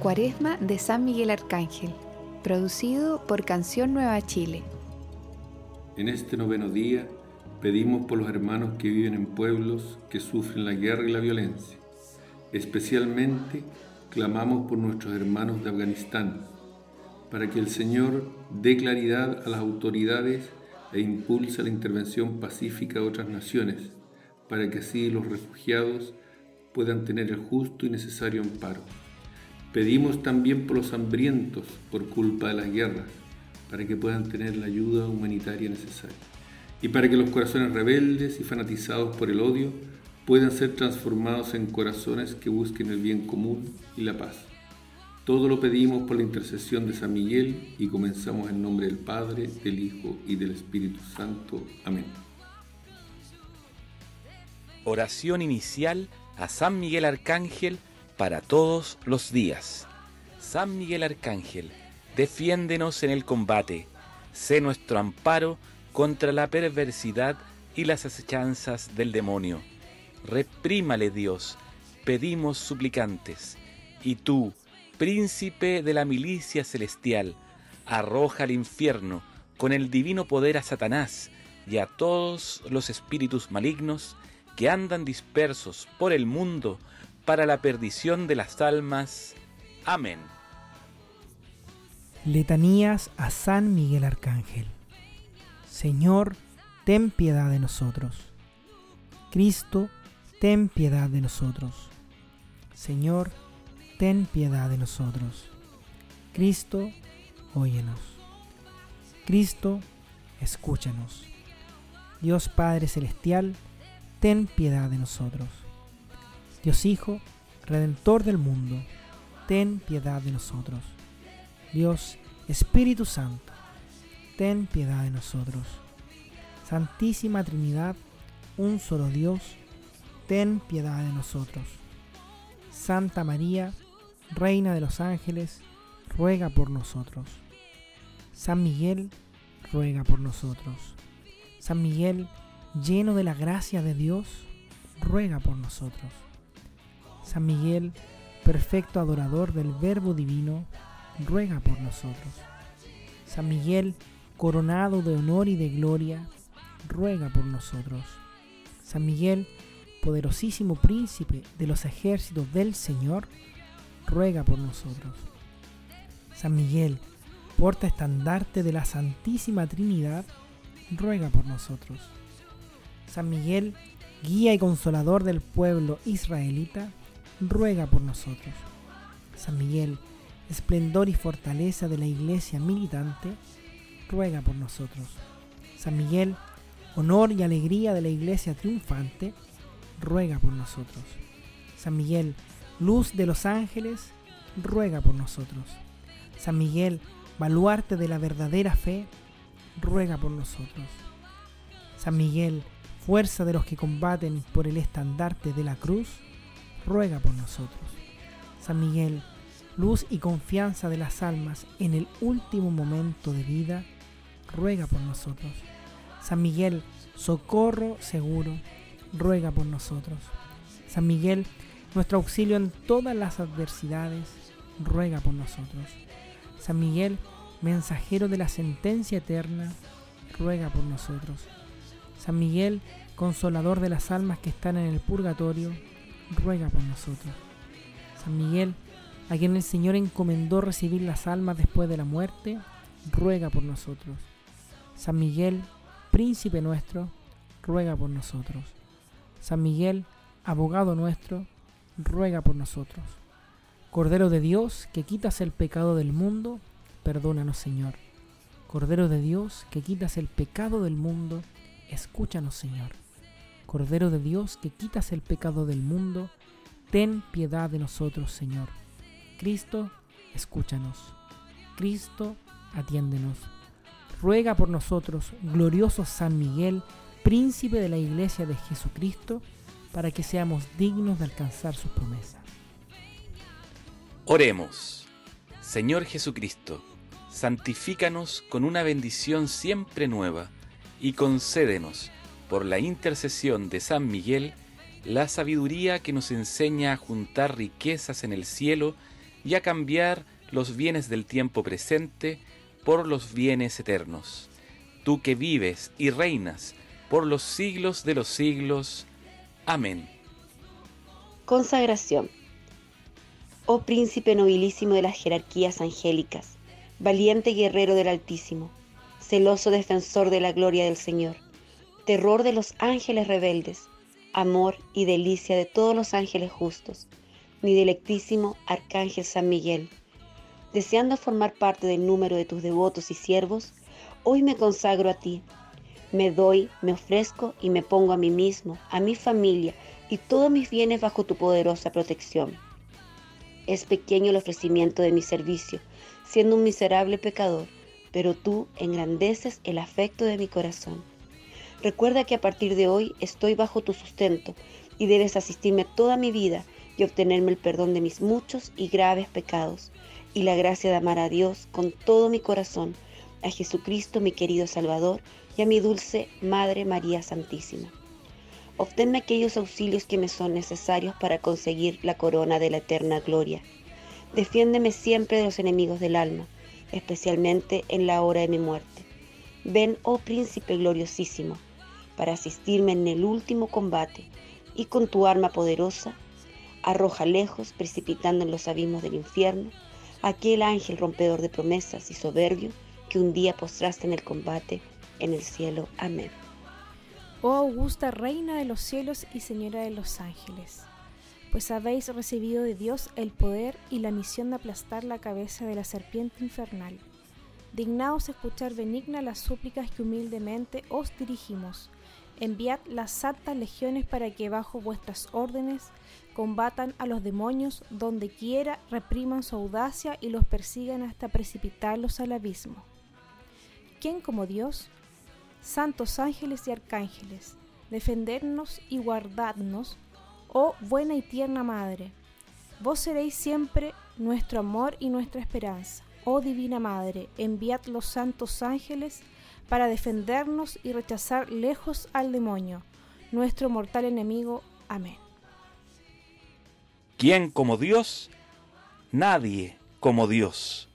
Cuaresma de San Miguel Arcángel, producido por Canción Nueva Chile. En este noveno día pedimos por los hermanos que viven en pueblos que sufren la guerra y la violencia. Especialmente clamamos por nuestros hermanos de Afganistán, para que el Señor dé claridad a las autoridades e impulse la intervención pacífica de otras naciones, para que así los refugiados puedan tener el justo y necesario amparo. Pedimos también por los hambrientos por culpa de las guerras, para que puedan tener la ayuda humanitaria necesaria. Y para que los corazones rebeldes y fanatizados por el odio puedan ser transformados en corazones que busquen el bien común y la paz. Todo lo pedimos por la intercesión de San Miguel y comenzamos en nombre del Padre, del Hijo y del Espíritu Santo. Amén. Oración inicial a San Miguel Arcángel para todos los días. San Miguel Arcángel, defiéndenos en el combate, sé nuestro amparo contra la perversidad y las acechanzas del demonio. Reprímale Dios, pedimos suplicantes, y tú, príncipe de la milicia celestial, arroja al infierno con el divino poder a Satanás y a todos los espíritus malignos que andan dispersos por el mundo para la perdición de las almas. Amén. Letanías a San Miguel Arcángel. Señor, ten piedad de nosotros. Cristo, ten piedad de nosotros. Señor, ten piedad de nosotros. Cristo, óyenos. Cristo, escúchanos. Dios Padre Celestial, ten piedad de nosotros. Dios Hijo, Redentor del mundo, ten piedad de nosotros. Dios Espíritu Santo, ten piedad de nosotros. Santísima Trinidad, un solo Dios, ten piedad de nosotros. Santa María, Reina de los ángeles, ruega por nosotros. San Miguel, ruega por nosotros. San Miguel, lleno de la gracia de Dios, ruega por nosotros. San Miguel, perfecto adorador del Verbo Divino, ruega por nosotros. San Miguel, coronado de honor y de gloria, ruega por nosotros. San Miguel, poderosísimo príncipe de los ejércitos del Señor, ruega por nosotros. San Miguel, porta estandarte de la Santísima Trinidad, ruega por nosotros. San Miguel, guía y consolador del pueblo israelita, ruega por nosotros. San Miguel, esplendor y fortaleza de la iglesia militante, ruega por nosotros. San Miguel, honor y alegría de la iglesia triunfante, ruega por nosotros. San Miguel, luz de los ángeles, ruega por nosotros. San Miguel, baluarte de la verdadera fe, ruega por nosotros. San Miguel, fuerza de los que combaten por el estandarte de la cruz, ruega por nosotros. San Miguel, luz y confianza de las almas en el último momento de vida, ruega por nosotros. San Miguel, socorro seguro, ruega por nosotros. San Miguel, nuestro auxilio en todas las adversidades, ruega por nosotros. San Miguel, mensajero de la sentencia eterna, ruega por nosotros. San Miguel, consolador de las almas que están en el purgatorio, ruega por nosotros. San Miguel, a quien el Señor encomendó recibir las almas después de la muerte, ruega por nosotros. San Miguel, príncipe nuestro, ruega por nosotros. San Miguel, abogado nuestro, ruega por nosotros. Cordero de Dios, que quitas el pecado del mundo, perdónanos Señor. Cordero de Dios, que quitas el pecado del mundo, escúchanos Señor. Cordero de Dios, que quitas el pecado del mundo, ten piedad de nosotros Señor. Cristo, escúchanos. Cristo, atiéndenos. Ruega por nosotros, glorioso San Miguel, príncipe de la Iglesia de Jesucristo, para que seamos dignos de alcanzar sus promesas. Oremos. Señor Jesucristo, santifícanos con una bendición siempre nueva y concédenos, por la intercesión de San Miguel, la sabiduría que nos enseña a juntar riquezas en el cielo y a cambiar los bienes del tiempo presente por los bienes eternos. Tú que vives y reinas por los siglos de los siglos. Amén. Consagración. Oh príncipe nobilísimo de las jerarquías angélicas, valiente guerrero del Altísimo, celoso defensor de la gloria del Señor, terror de los ángeles rebeldes, amor y delicia de todos los ángeles justos, mi delectísimo Arcángel San Miguel, deseando formar parte del número de tus devotos y siervos, hoy me consagro a ti. Me doy, me ofrezco y me pongo a mí mismo, a mi familia y todos mis bienes bajo tu poderosa protección. Es pequeño el ofrecimiento de mi servicio, siendo un miserable pecador, pero tú engrandeces el afecto de mi corazón. Recuerda que a partir de hoy estoy bajo tu sustento y debes asistirme toda mi vida y obtenerme el perdón de mis muchos y graves pecados y la gracia de amar a Dios con todo mi corazón, a Jesucristo mi querido Salvador y a mi dulce Madre María Santísima. Obténme aquellos auxilios que me son necesarios para conseguir la corona de la eterna gloria. Defiéndeme siempre de los enemigos del alma, especialmente en la hora de mi muerte. Ven, oh príncipe gloriosísimo, para asistirme en el último combate, y con tu arma poderosa, arroja lejos, precipitando en los abismos del infierno, aquel ángel rompedor de promesas y soberbio que un día postraste en el combate en el cielo. Amén. Oh augusta Reina de los cielos y Señora de los ángeles, pues habéis recibido de Dios el poder y la misión de aplastar la cabeza de la serpiente infernal. Dignaos escuchar benigna las súplicas que humildemente os dirigimos. Enviad las santas legiones para que bajo vuestras órdenes combatan a los demonios donde quiera, repriman su audacia y los persigan hasta precipitarlos al abismo. ¿Quién como Dios? Santos ángeles y arcángeles, defendernos y guardarnos, oh buena y tierna Madre. Vos seréis siempre nuestro amor y nuestra esperanza. Oh Divina Madre, enviad los santos ángeles para defendernos y rechazar lejos al demonio, nuestro mortal enemigo. Amén. ¿Quién como Dios? Nadie como Dios.